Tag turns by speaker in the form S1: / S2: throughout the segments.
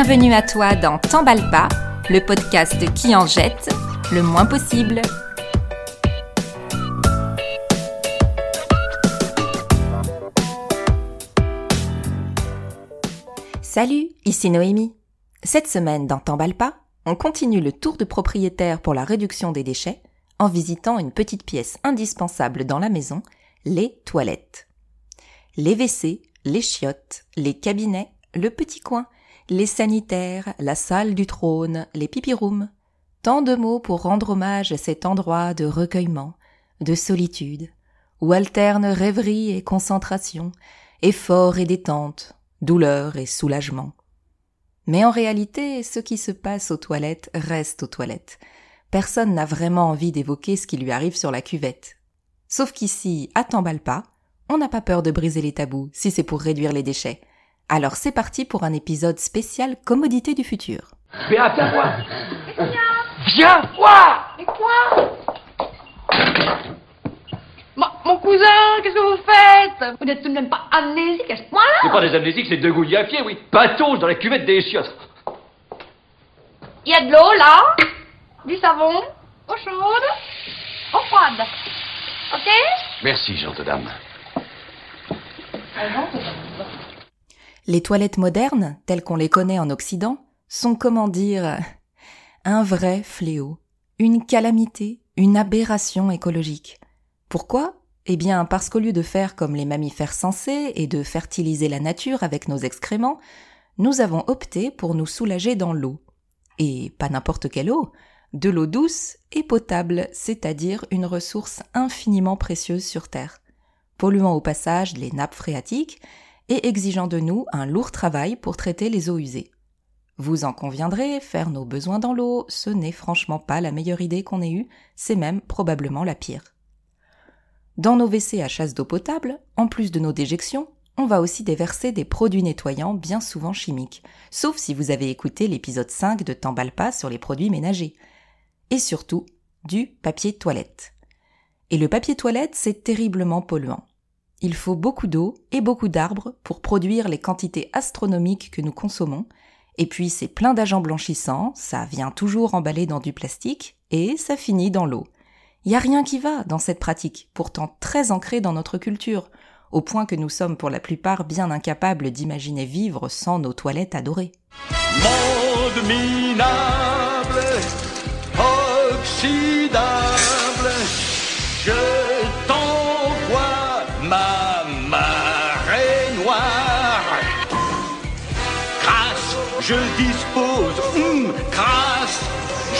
S1: Bienvenue à toi dans T'emballe pas, le podcast qui en jette le moins possible. Salut, ici Noémie. Cette semaine dans T'emballe pas, on continue le tour de propriétaire pour la réduction des déchets en visitant une petite pièce indispensable dans la maison, les toilettes. Les WC, les chiottes, les cabinets, le petit coin, les sanitaires, la salle du trône, les pipirooms. Tant de mots pour rendre hommage à cet endroit de recueillement, de solitude, où alternent rêverie et concentration, effort et détente, douleur et soulagement. Mais en réalité, ce qui se passe aux toilettes reste aux toilettes. Personne n'a vraiment envie d'évoquer ce qui lui arrive sur la cuvette. Sauf qu'ici, à t'emballe pas, on n'a pas peur de briser les tabous si c'est pour réduire les déchets. Alors c'est parti pour un épisode spécial commodité du futur.
S2: Viens, viens voir. Viens voir.
S3: Et quoi? Ma- Mon cousin, qu'est-ce que vous faites? Vous n'êtes tout de même pas amnésique à ce
S2: C'est
S3: point-là
S2: pas des amnésiques, c'est deux gouilles à pied, oui. Patauge dans la cuvette des chiottes.
S3: Il y a de l'eau là. Du savon. Eau chaude. Eau froide. Ok?
S2: Merci, gentille dame.
S1: Les toilettes modernes, telles qu'on les connaît en Occident, sont, comment dire, un vrai fléau, une calamité, une aberration écologique. Pourquoi? Eh bien parce qu'au lieu de faire comme les mammifères sensés et de fertiliser la nature avec nos excréments, nous avons opté pour nous soulager dans l'eau. Et pas n'importe quelle eau, de l'eau douce et potable, c'est-à-dire une ressource infiniment précieuse sur Terre, polluant au passage les nappes phréatiques et exigeant de nous un lourd travail pour traiter les eaux usées. Vous en conviendrez, faire nos besoins dans l'eau, ce n'est franchement pas la meilleure idée qu'on ait eue, c'est même probablement la pire. Dans nos WC à chasse d'eau potable, en plus de nos déjections, on va aussi déverser des produits nettoyants bien souvent chimiques, sauf si vous avez écouté l'épisode 5 de T'emballe pas sur les produits ménagers. Et surtout, du papier toilette. Et le papier toilette, c'est terriblement polluant. Il faut beaucoup d'eau et beaucoup d'arbres pour produire les quantités astronomiques que nous consommons, et puis c'est plein d'agents blanchissants, ça vient toujours emballé dans du plastique, et ça finit dans l'eau. Il y a rien qui va dans cette pratique, pourtant très ancrée dans notre culture, au point que nous sommes pour la plupart bien incapables d'imaginer vivre sans nos toilettes adorées.
S4: Je dispose, hum, crasse,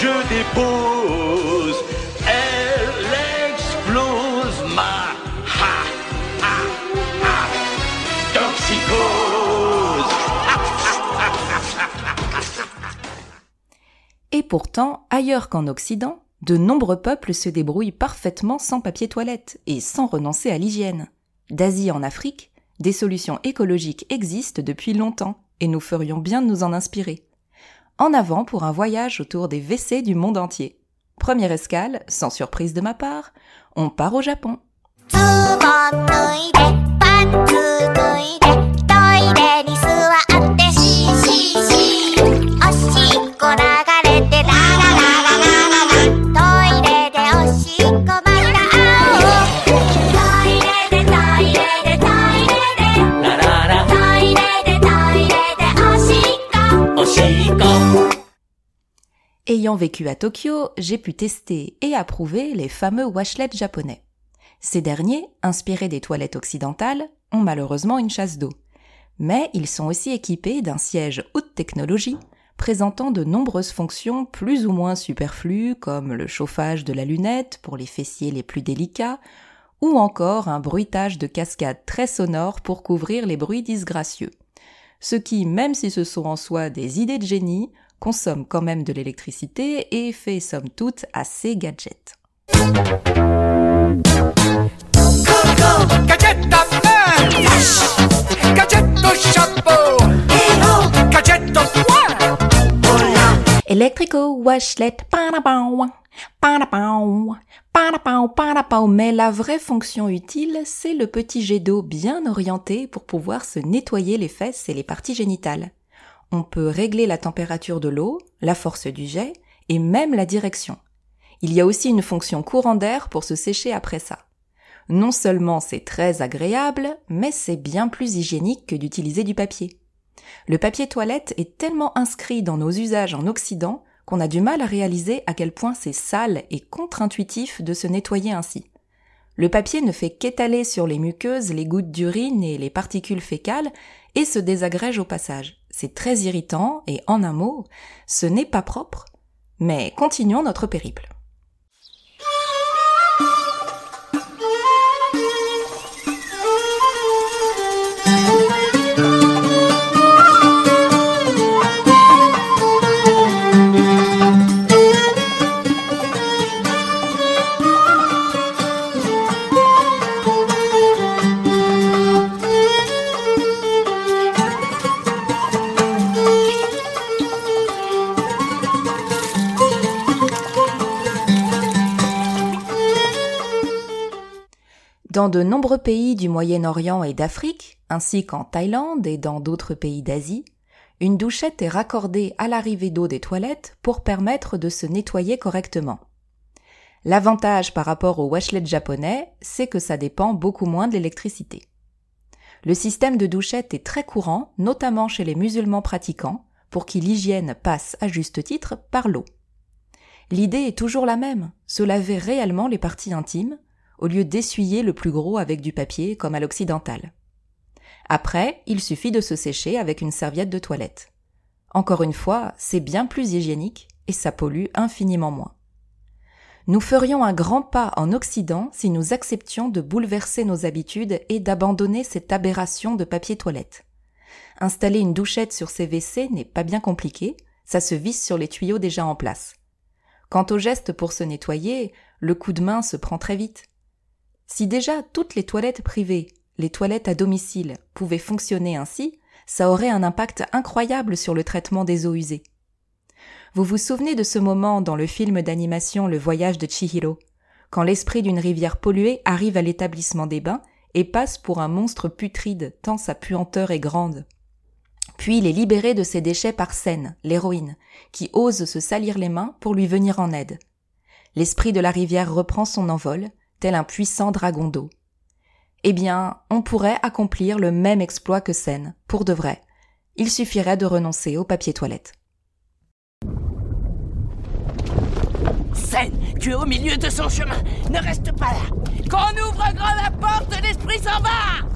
S4: je dépose. Elle explose ma ha, ha, ha, toxicose.
S1: Et pourtant, ailleurs qu'en Occident, de nombreux peuples se débrouillent parfaitement sans papier toilette et sans renoncer à l'hygiène. D'Asie en Afrique, des solutions écologiques existent depuis longtemps et nous ferions bien de nous en inspirer. En avant pour un voyage autour des WC du monde entier. Première escale, sans surprise de ma part, on part au Japon. Ayant vécu à Tokyo, j'ai pu tester et approuver les fameux washlets japonais. Ces derniers, inspirés des toilettes occidentales, ont malheureusement une chasse d'eau. Mais ils sont aussi équipés d'un siège haute technologie, présentant de nombreuses fonctions plus ou moins superflues comme le chauffage de la lunette pour les fessiers les plus délicats, ou encore un bruitage de cascade très sonore pour couvrir les bruits disgracieux. Ce qui, même si ce sont en soi des idées de génie, consomme quand même de l'électricité et fait somme toute assez gadget. Electrical washlet. Mais la vraie fonction utile, c'est le petit jet d'eau bien orienté pour pouvoir se nettoyer les fesses et les parties génitales. On peut régler la température de l'eau, la force du jet et même la direction. Il y a aussi une fonction courant d'air pour se sécher après ça. Non seulement c'est très agréable, mais c'est bien plus hygiénique que d'utiliser du papier. Le papier toilette est tellement inscrit dans nos usages en Occident qu'on a du mal à réaliser à quel point c'est sale et contre-intuitif de se nettoyer ainsi. Le papier ne fait qu'étaler sur les muqueuses les gouttes d'urine et les particules fécales et se désagrège au passage. C'est très irritant et en un mot, ce n'est pas propre. Mais continuons notre périple. Dans de nombreux pays du Moyen-Orient et d'Afrique, ainsi qu'en Thaïlande et dans d'autres pays d'Asie, une douchette est raccordée à l'arrivée d'eau des toilettes pour permettre de se nettoyer correctement. L'avantage par rapport au washlet japonais, c'est que ça dépend beaucoup moins de l'électricité. Le système de douchette est très courant, notamment chez les musulmans pratiquants, pour qui l'hygiène passe à juste titre par l'eau. L'idée est toujours la même, se laver réellement les parties intimes, au lieu d'essuyer le plus gros avec du papier comme à l'occidental. Après, il suffit de se sécher avec une serviette de toilette. Encore une fois, c'est bien plus hygiénique et ça pollue infiniment moins. Nous ferions un grand pas en Occident si nous acceptions de bouleverser nos habitudes et d'abandonner cette aberration de papier toilette. Installer une douchette sur ces WC n'est pas bien compliqué, ça se visse sur les tuyaux déjà en place. Quant au geste pour se nettoyer, le coup de main se prend très vite. Si déjà toutes les toilettes privées, les toilettes à domicile, pouvaient fonctionner ainsi, ça aurait un impact incroyable sur le traitement des eaux usées. Vous vous souvenez de ce moment dans le film d'animation Le voyage de Chihiro, quand l'esprit d'une rivière polluée arrive à l'établissement des bains et passe pour un monstre putride tant sa puanteur est grande. Puis il est libéré de ses déchets par Sen, l'héroïne, qui ose se salir les mains pour lui venir en aide. L'esprit de la rivière reprend son envol, tel un puissant dragon d'eau. Eh bien, on pourrait accomplir le même exploit que Sen, pour de vrai. Il suffirait de renoncer au papier toilette.
S5: Sen, tu es au milieu de son chemin. Ne reste pas là. Quand on ouvre grand la porte, l'esprit s'en va.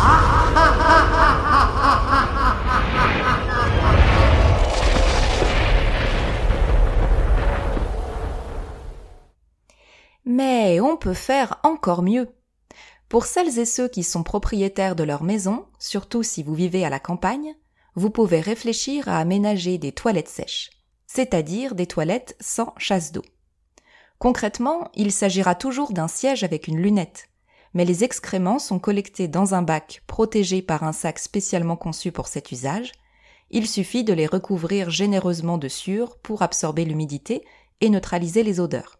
S1: on peut faire encore mieux. Pour celles et ceux qui sont propriétaires de leur maison, surtout si vous vivez à la campagne, vous pouvez réfléchir à aménager des toilettes sèches, c'est-à-dire des toilettes sans chasse d'eau. Concrètement, il s'agira toujours d'un siège avec une lunette, mais les excréments sont collectés dans un bac protégé par un sac spécialement conçu pour cet usage. Il suffit de les recouvrir généreusement de sueur pour absorber l'humidité et neutraliser les odeurs.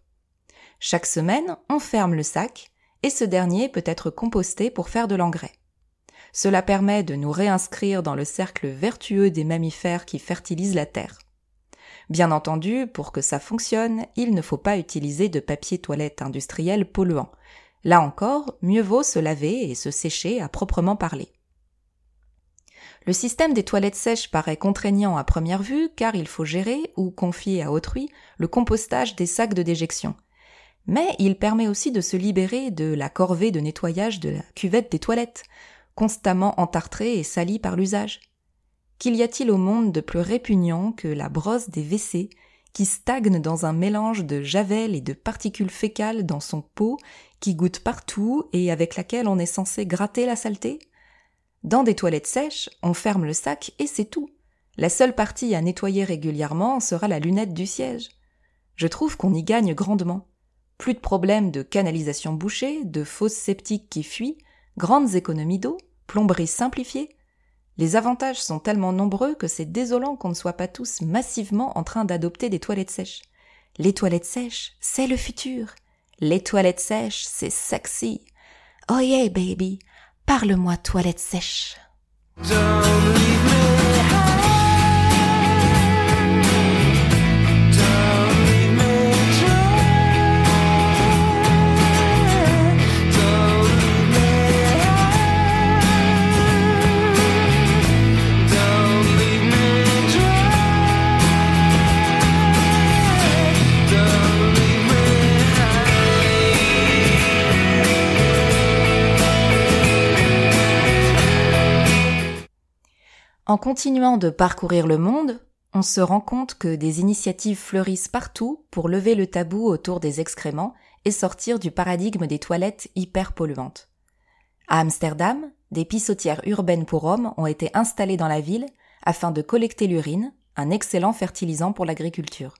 S1: Chaque semaine, on ferme le sac et ce dernier peut être composté pour faire de l'engrais. Cela permet de nous réinscrire dans le cercle vertueux des mammifères qui fertilisent la terre. Bien entendu, pour que ça fonctionne, il ne faut pas utiliser de papier toilette industriel polluant. Là encore, mieux vaut se laver et se sécher à proprement parler. Le système des toilettes sèches paraît contraignant à première vue car il faut gérer ou confier à autrui le compostage des sacs de déjection, mais il permet aussi de se libérer de la corvée de nettoyage de la cuvette des toilettes, constamment entartrée et salie par l'usage. Qu'y a-t-il au monde de plus répugnant que la brosse des WC qui stagne dans un mélange de javel et de particules fécales dans son pot qui goûte partout et avec laquelle on est censé gratter la saleté? Dans des toilettes sèches, on ferme le sac et c'est tout. La seule partie à nettoyer régulièrement sera la lunette du siège. Je trouve qu'on y gagne grandement. Plus de problèmes de canalisation bouchée, de fosses sceptiques qui fuient, grandes économies d'eau, plomberie simplifiée. Les avantages sont tellement nombreux que c'est désolant qu'on ne soit pas tous massivement en train d'adopter des toilettes sèches. Les toilettes sèches, c'est le futur. Les toilettes sèches, c'est sexy. Oh yeah, baby. Parle-moi toilettes sèches. En continuant de parcourir le monde, on se rend compte que des initiatives fleurissent partout pour lever le tabou autour des excréments et sortir du paradigme des toilettes hyper polluantes. À Amsterdam, des pissotières urbaines pour hommes ont été installées dans la ville afin de collecter l'urine, un excellent fertilisant pour l'agriculture.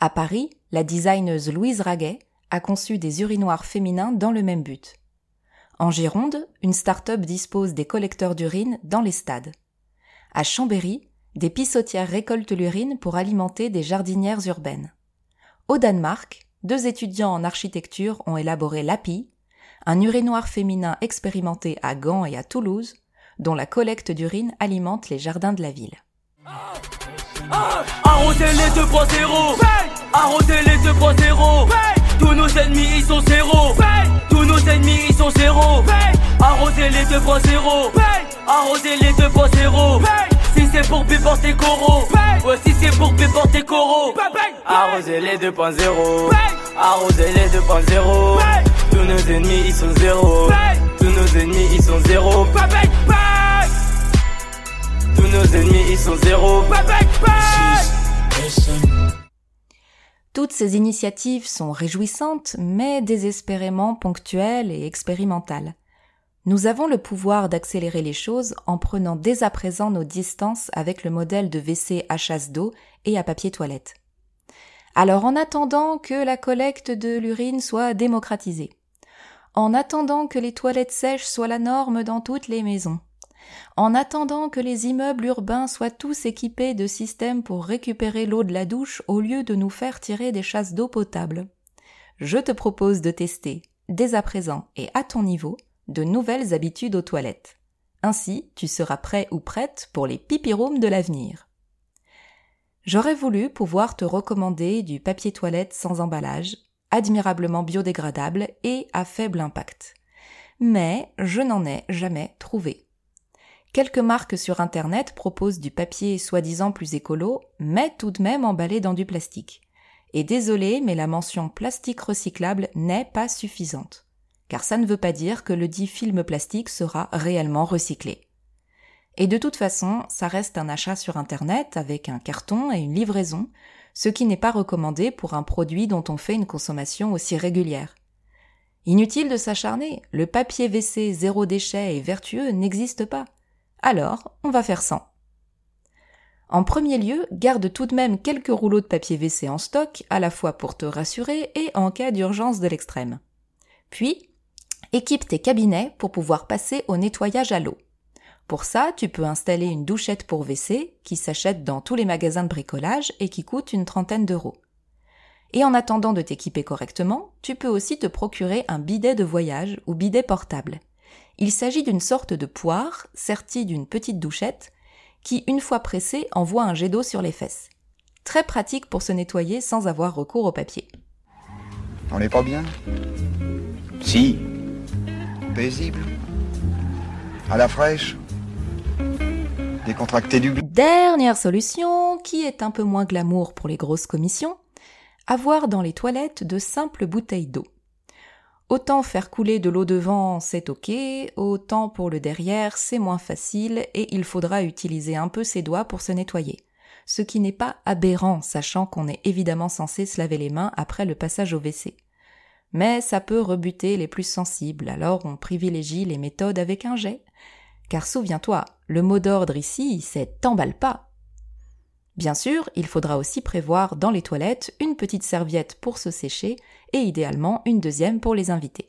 S1: À Paris, la designeuse Louise Raguet a conçu des urinoirs féminins dans le même but. En Gironde, une start-up dispose des collecteurs d'urine dans les stades. À Chambéry, des pissotières récoltent l'urine pour alimenter des jardinières urbaines. Au Danemark, deux étudiants en architecture ont élaboré l'API, un urinoir féminin expérimenté à Gand et à Toulouse, dont la collecte d'urine alimente les jardins de la ville.
S5: Arrosez les 2.0 Arrosez les 2.0 Tous nos ennemis zéro. Tous nos ennemis sont zéro. Arrosez les 2.0 Arrosez les 2.0 Si c'est pour péper tes coraux Ouais si c'est pour péper tes coraux Arrosez les 2.0 Arrosez les 2.0 Tous nos ennemis ils sont zéro. Tous nos ennemis ils sont zéro. Tous nos ennemis ils sont zéro.
S1: Toutes ces initiatives sont réjouissantes, mais désespérément ponctuelles et expérimentales. Nous avons le pouvoir d'accélérer les choses en prenant dès à présent nos distances avec le modèle de WC à chasse d'eau et à papier toilette. Alors en attendant que la collecte de l'urine soit démocratisée, en attendant que les toilettes sèches soient la norme dans toutes les maisons, en attendant que les immeubles urbains soient tous équipés de systèmes pour récupérer l'eau de la douche au lieu de nous faire tirer des chasses d'eau potable, je te propose de tester, dès à présent et à ton niveau, de nouvelles habitudes aux toilettes. Ainsi, tu seras prêt ou prête pour les pipirooms de l'avenir. J'aurais voulu pouvoir te recommander du papier toilette sans emballage, admirablement biodégradable et à faible impact. Mais je n'en ai jamais trouvé. Quelques marques sur Internet proposent du papier soi-disant plus écolo, mais tout de même emballé dans du plastique. Et désolé, mais la mention plastique recyclable n'est pas suffisante. Car ça ne veut pas dire que le dit film plastique sera réellement recyclé. Et de toute façon, ça reste un achat sur Internet avec un carton et une livraison, ce qui n'est pas recommandé pour un produit dont on fait une consommation aussi régulière. Inutile de s'acharner, le papier WC zéro déchet et vertueux n'existe pas. Alors, on va faire sans. En premier lieu, garde tout de même quelques rouleaux de papier WC en stock, à la fois pour te rassurer et en cas d'urgence de l'extrême. Puis, équipe tes cabinets pour pouvoir passer au nettoyage à l'eau. Pour ça, tu peux installer une douchette pour WC qui s'achète dans tous les magasins de bricolage et qui coûte une trentaine d'euros. Et en attendant de t'équiper correctement, tu peux aussi te procurer un bidet de voyage ou bidet portable. Il s'agit d'une sorte de poire sertie d'une petite douchette qui, une fois pressée, envoie un jet d'eau sur les fesses. Très pratique pour se nettoyer sans avoir recours au papier.
S6: On n'est pas bien?
S7: Si,
S6: À la fraîche
S1: Dernière solution, qui est un peu moins glamour pour les grosses commissions, avoir dans les toilettes de simples bouteilles d'eau. Autant faire couler de l'eau devant, c'est ok, autant pour le derrière, c'est moins facile et il faudra utiliser un peu ses doigts pour se nettoyer. Ce qui n'est pas aberrant, sachant qu'on est évidemment censé se laver les mains après le passage au WC. Mais ça peut rebuter les plus sensibles, alors on privilégie les méthodes avec un jet. Car souviens-toi, le mot d'ordre ici, c'est t'emballe pas. Bien sûr, il faudra aussi prévoir dans les toilettes une petite serviette pour se sécher et idéalement une deuxième pour les invités.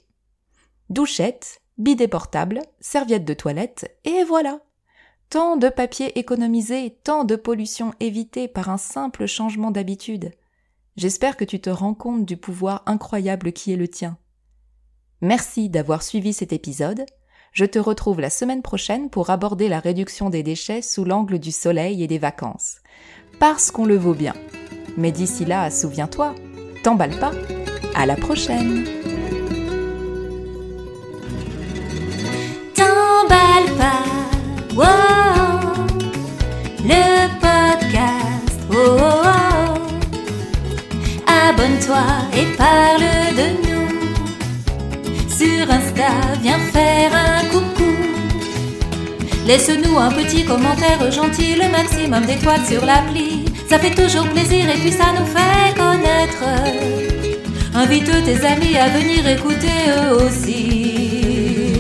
S1: Douchette, bidet portable, serviette de toilette, et voilà. Tant de papier économisé, tant de pollution évitée par un simple changement d'habitude. J'espère que tu te rends compte du pouvoir incroyable qui est le tien. Merci d'avoir suivi cet épisode.
S8: Je te retrouve la semaine prochaine pour aborder la réduction des déchets sous l'angle du soleil et des vacances. Parce qu'on le vaut bien. Mais d'ici là, souviens-toi, t'emballe pas. À la prochaine!
S1: Et parle de nous. Sur Insta, viens faire un coucou. Laisse-nous un petit commentaire gentil, le maximum d'étoiles sur l'appli. Ça fait toujours plaisir et puis ça nous fait connaître. Invite tes amis à venir écouter eux aussi.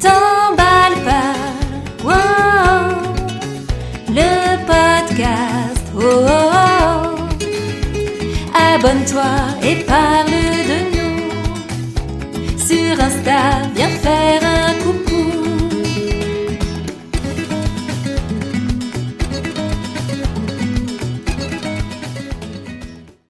S1: T'emballe pas, le podcast, oh, oh. Abonne-toi et parle de nous. Sur Insta, viens faire